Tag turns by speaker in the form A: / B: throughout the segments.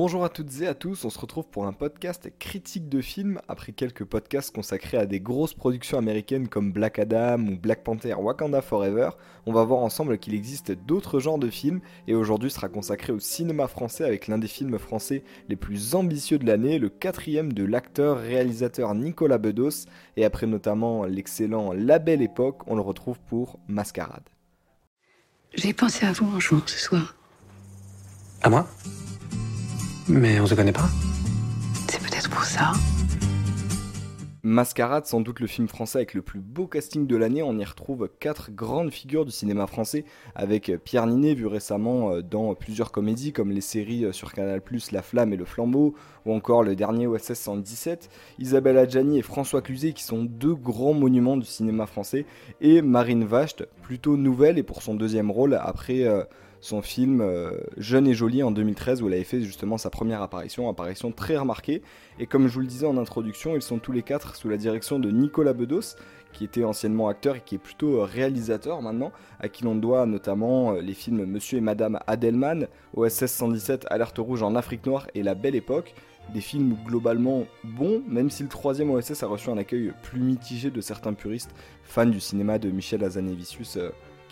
A: Bonjour à toutes et à tous, on se retrouve pour un podcast critique de films après quelques podcasts consacrés à des grosses productions américaines comme Black Adam ou Black Panther Wakanda Forever. On va voir ensemble qu'il existe d'autres genres de films et aujourd'hui sera consacré au cinéma français avec l'un des films français les plus ambitieux de l'année, le quatrième de l'acteur-réalisateur Nicolas Bedos et après notamment l'excellent La Belle Époque, on le retrouve pour Mascarade.
B: J'ai pensé à vous un jour ce soir.
C: À moi? Mais on se connaît pas
B: C'est peut-être pour ça.
A: Mascarade, sans doute le film français avec le plus beau casting de l'année. On y retrouve quatre grandes figures du cinéma français, avec Pierre Ninet, vu récemment euh, dans plusieurs comédies comme les séries euh, sur Canal, La Flamme et Le Flambeau, ou encore le dernier OSS 117, Isabelle Adjani et François Cluzet, qui sont deux grands monuments du cinéma français, et Marine Vacht, plutôt nouvelle et pour son deuxième rôle après. Euh, son film euh, Jeune et Jolie en 2013 où elle avait fait justement sa première apparition, apparition très remarquée. Et comme je vous le disais en introduction, ils sont tous les quatre sous la direction de Nicolas Bedos, qui était anciennement acteur et qui est plutôt euh, réalisateur maintenant, à qui l'on doit notamment euh, les films Monsieur et Madame Adelman, OSS 117, Alerte Rouge en Afrique Noire et La Belle Époque. Des films globalement bons, même si le troisième OSS a reçu un accueil plus mitigé de certains puristes fans du cinéma de Michel Hazanavicius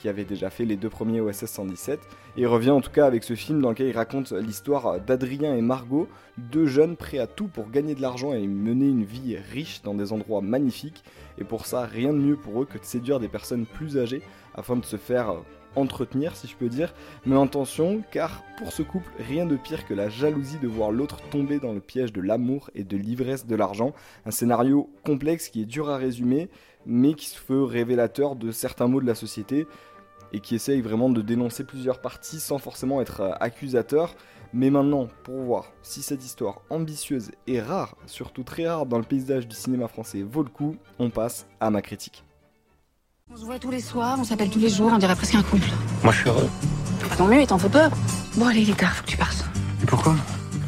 A: avait déjà fait les deux premiers OSS 117. Et revient en tout cas avec ce film dans lequel il raconte l'histoire d'Adrien et Margot, deux jeunes prêts à tout pour gagner de l'argent et mener une vie riche dans des endroits magnifiques. Et pour ça, rien de mieux pour eux que de séduire des personnes plus âgées afin de se faire entretenir, si je peux dire, mais en tension, car pour ce couple, rien de pire que la jalousie de voir l'autre tomber dans le piège de l'amour et de l'ivresse de l'argent. Un scénario complexe qui est dur à résumer, mais qui se veut révélateur de certains mots de la société et qui essaye vraiment de dénoncer plusieurs parties sans forcément être euh, accusateur. Mais maintenant, pour voir si cette histoire ambitieuse et rare, surtout très rare dans le paysage du cinéma français, vaut le coup, on passe à ma critique.
B: On se voit tous les soirs, on s'appelle tous les jours, on dirait presque un couple.
C: Moi je suis heureux.
B: Pas tant mieux, il t'en faut peur. Bon allez, il est tard, faut que tu passes.
C: Et pourquoi?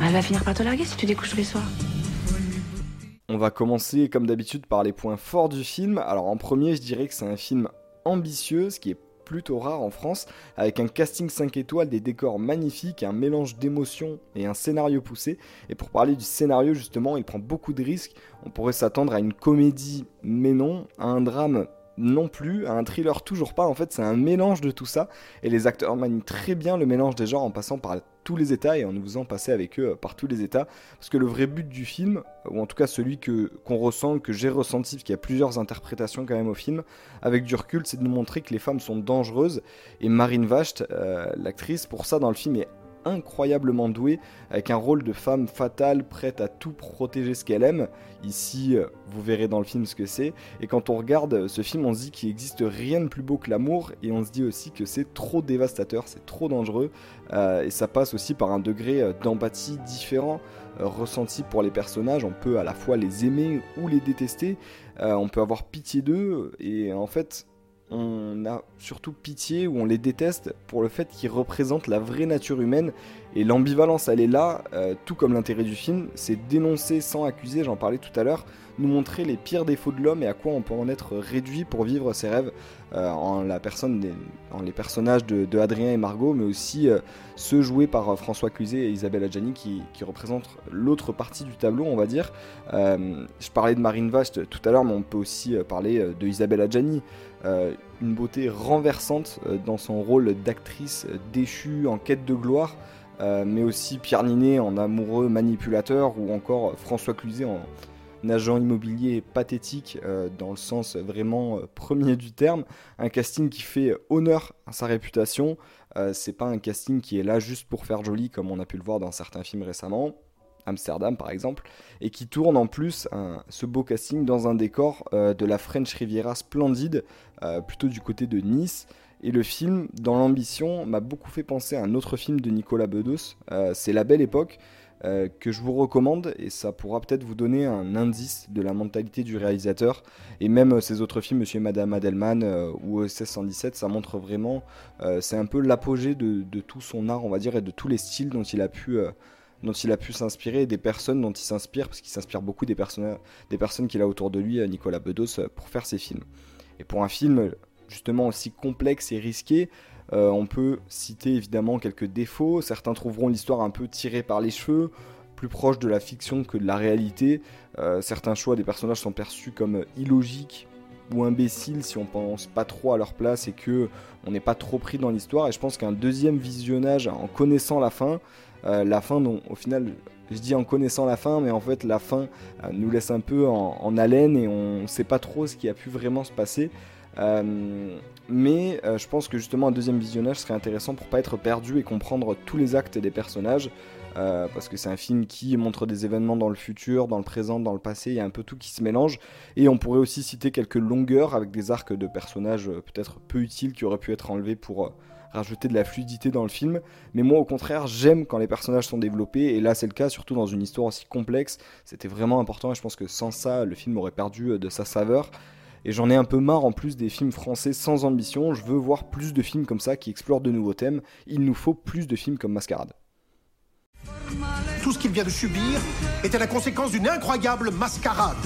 B: Elle va finir par te larguer si tu découches tous les soirs.
A: On va commencer comme d'habitude par les points forts du film. Alors en premier, je dirais que c'est un film ambitieux, ce qui est plutôt rare en France, avec un casting 5 étoiles, des décors magnifiques, un mélange d'émotions et un scénario poussé. Et pour parler du scénario justement, il prend beaucoup de risques. On pourrait s'attendre à une comédie, mais non, à un drame non plus, à un thriller toujours pas. En fait, c'est un mélange de tout ça. Et les acteurs manient très bien le mélange des genres en passant par tous les états et en nous faisant passer avec eux par tous les états. Parce que le vrai but du film, ou en tout cas celui que qu'on ressent, que j'ai ressenti, parce qu'il y a plusieurs interprétations quand même au film, avec du recul, c'est de nous montrer que les femmes sont dangereuses. Et Marine Vacht, euh, l'actrice, pour ça dans le film est incroyablement douée, avec un rôle de femme fatale, prête à tout protéger ce qu'elle aime. Ici, euh, vous verrez dans le film ce que c'est. Et quand on regarde ce film, on se dit qu'il n'existe rien de plus beau que l'amour, et on se dit aussi que c'est trop dévastateur, c'est trop dangereux, euh, et ça passe aussi par un degré euh, d'empathie différent ressenti pour les personnages. On peut à la fois les aimer ou les détester, on peut avoir pitié d'eux, et en fait, on a surtout pitié ou on les déteste pour le fait qu'ils représentent la vraie nature humaine et l'ambivalence elle est là, euh, tout comme l'intérêt du film, c'est dénoncer sans accuser, j'en parlais tout à l'heure, nous montrer les pires défauts de l'homme et à quoi on peut en être réduit pour vivre ses rêves euh, en la personne en les personnages de, Adrien et Margot, mais aussi euh, ceux joués par François Cluzet et Isabelle Adjani qui, représentent l'autre partie du tableau, on va dire. je parlais de Marine Vacht tout à l'heure, mais on peut aussi parler de Isabelle Adjani. une beauté renversante dans son rôle d'actrice déchue en quête de gloire. Euh, mais aussi Pierre Ninet en amoureux manipulateur, ou encore François Cluzet en agent immobilier pathétique euh, dans le sens vraiment euh, premier du terme. Un casting qui fait honneur à sa réputation. c'est pas un casting qui est là juste pour faire joli comme on a pu le voir dans certains films récemment. Amsterdam par exemple, et qui tourne en plus ce beau casting dans un décor de la French Riviera splendide, plutôt du côté de Nice, et le film, dans l'ambition, m'a beaucoup fait penser à un autre film de Nicolas Bedos, euh, c'est La Belle Époque, euh, que je vous recommande, et ça pourra peut-être vous donner un indice de la mentalité du réalisateur. Et même ses autres films, Monsieur et Madame Adelman euh, ou 1617, ça montre vraiment, c'est un peu l'apogée de, tout son art, on va dire, et de tous les styles dont il a pu dont il a pu s'inspirer des personnes dont il s'inspire, parce qu'il s'inspire beaucoup des, personnes, des personnes qu'il a autour de lui, Nicolas Bedos, pour faire ses films. Et pour un film justement aussi complexe et risqué, on peut citer évidemment quelques défauts. Certains trouveront l'histoire un peu tirée par les cheveux, plus proche de la fiction que de la réalité. certains choix des personnages sont perçus comme illogiques ou imbéciles si on pense pas trop à leur place et que on n'est pas trop pris dans l'histoire. Et je pense qu'un deuxième visionnage en connaissant la fin, euh, la fin, non, au final, je dis en connaissant la fin, mais en fait la fin euh, nous laisse un peu en, haleine et on ne sait pas trop ce qui a pu vraiment se passer. Euh, mais je pense que justement un deuxième visionnage serait intéressant pour pas être perdu et comprendre tous les actes des personnages. Euh, parce que c'est un film qui montre des événements dans le futur, dans le présent, dans le passé, il y a un peu tout qui se mélange. Et on pourrait aussi citer quelques longueurs avec des arcs de personnages euh, peut-être peu utiles qui auraient pu être enlevés pour euh, rajouter de la fluidité dans le film. Mais moi au contraire j'aime quand les personnages sont développés, et là c'est le cas surtout dans une histoire aussi complexe. C'était vraiment important et je pense que sans ça le film aurait perdu de sa saveur. Et j'en ai un peu marre en plus des films français sans ambition. Je veux voir plus de films comme ça qui explorent de nouveaux thèmes. Il nous faut plus de films comme Mascarade.
D: Tout ce qu'il vient de subir était la conséquence d'une incroyable mascarade.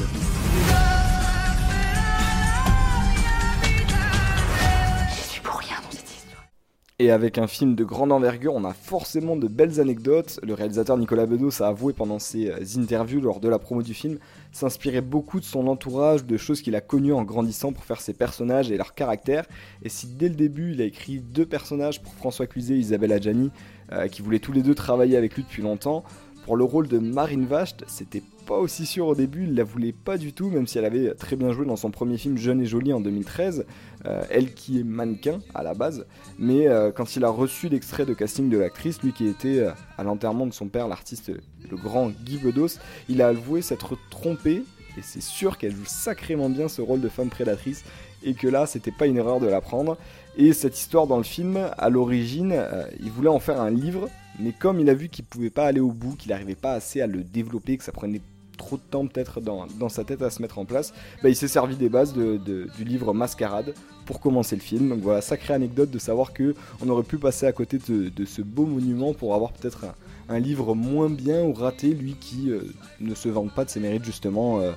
A: Et avec un film de grande envergure, on a forcément de belles anecdotes. Le réalisateur Nicolas Bedos a avoué pendant ses euh, interviews lors de la promo du film s'inspirer beaucoup de son entourage, de choses qu'il a connues en grandissant pour faire ses personnages et leurs caractères. Et si dès le début il a écrit deux personnages pour François Cluzet et Isabelle Adjani, euh, qui voulaient tous les deux travailler avec lui depuis longtemps, pour le rôle de Marine Vacht, c'était pas aussi sûr au début, il la voulait pas du tout, même si elle avait très bien joué dans son premier film Jeune et Jolie en 2013, euh, elle qui est mannequin à la base, mais euh, quand il a reçu l'extrait de casting de l'actrice, lui qui était à l'enterrement de son père, l'artiste, le grand Guy Bedos, il a avoué s'être trompé, et c'est sûr qu'elle joue sacrément bien ce rôle de femme prédatrice, et que là c'était pas une erreur de la prendre. Et cette histoire dans le film, à l'origine, il voulait en faire un livre mais comme il a vu qu'il pouvait pas aller au bout, qu'il n'arrivait pas assez à le développer, que ça prenait trop de temps peut-être dans, sa tête à se mettre en place, bah, il s'est servi des bases du livre Mascarade pour commencer le film. Donc voilà, sacrée anecdote de savoir que on aurait pu passer à côté de, ce beau monument pour avoir peut-être un, livre moins bien ou raté, lui qui euh, ne se vante pas de ses mérites justement euh,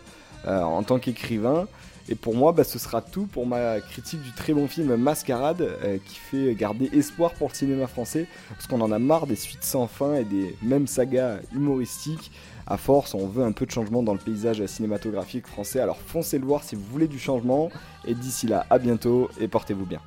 A: euh, en tant qu'écrivain. Et pour moi, bah, ce sera tout pour ma critique du très bon film Mascarade, euh, qui fait garder espoir pour le cinéma français, parce qu'on en a marre des suites sans fin et des mêmes sagas humoristiques. À force, on veut un peu de changement dans le paysage cinématographique français, alors foncez le voir si vous voulez du changement. Et d'ici là, à bientôt et portez-vous bien.